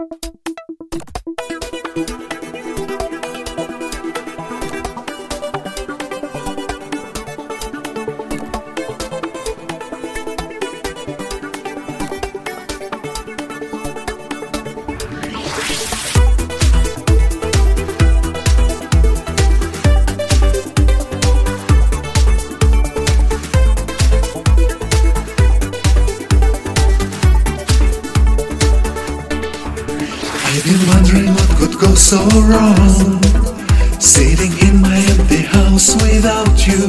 you I've been wondering what could go so wrong. Sitting in my empty house without you.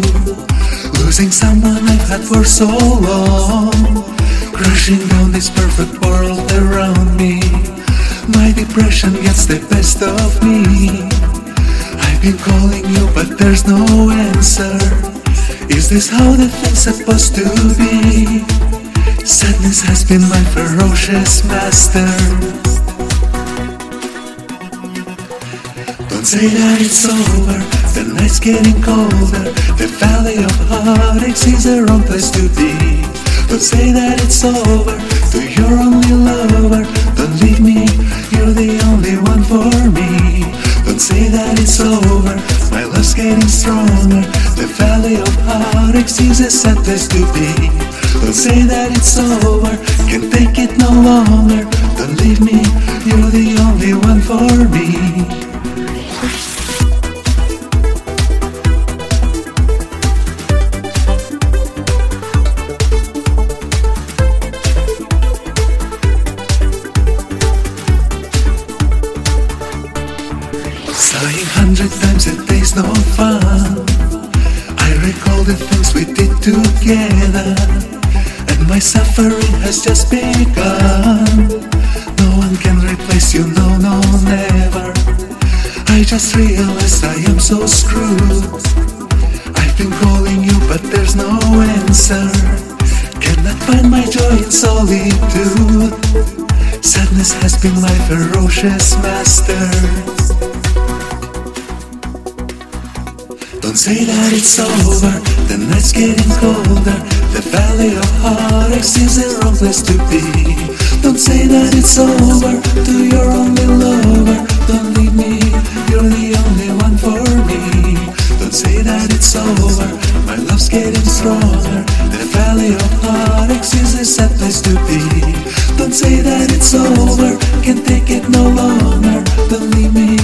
Losing someone I've had for so long. Crashing down this perfect world around me. My depression gets the best of me. I've been calling you, but there's no answer. Is this how the thing's supposed to be? Sadness has been my ferocious master. Say that it's over, the night's getting colder. The valley of heartaches is the wrong place to be. Don't say that it's over to your only lover. Don't leave me, you're the only one for me. Don't say that it's over, my love's getting stronger. The valley of heartaches is a sad place to be. Don't say that it's over, can't take it no longer. Don't leave me, you're the only one for me. Hundred times a day's no fun. I recall the things we did together, and my suffering has just begun. No one can replace you, no, no, never. I just realized I am so screwed. I've been calling you, but there's no answer. Cannot find my joy in solitude. Sadness has been my ferocious master. Don't say that it's over, the night's getting colder. The valley of heartaches is the wrong place to be. Don't say that it's over to your only lover. Don't leave me, you're the only one for me. Don't say that it's over, my love's getting stronger. The valley of heartaches is a sad place to be. Don't say that it's over, can't take it no longer. Don't leave me,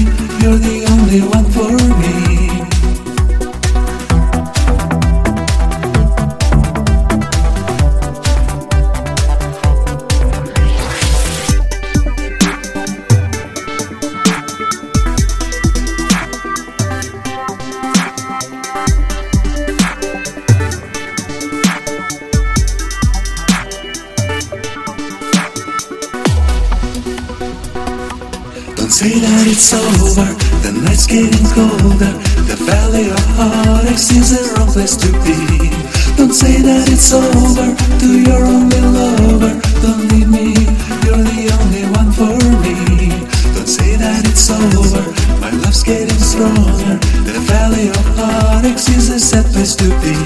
say that it's over, the night's getting colder. The valley of heartaches is the wrong place to be. Don't say that it's over to your only lover. Don't leave me, you're the only one for me. Don't say that it's over, my love's getting stronger. The valley of heartaches is a sad place to be.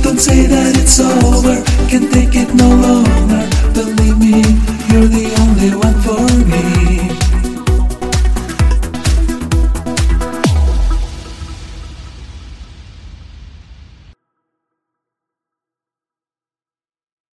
Don't say that it's over, can't take it no longer.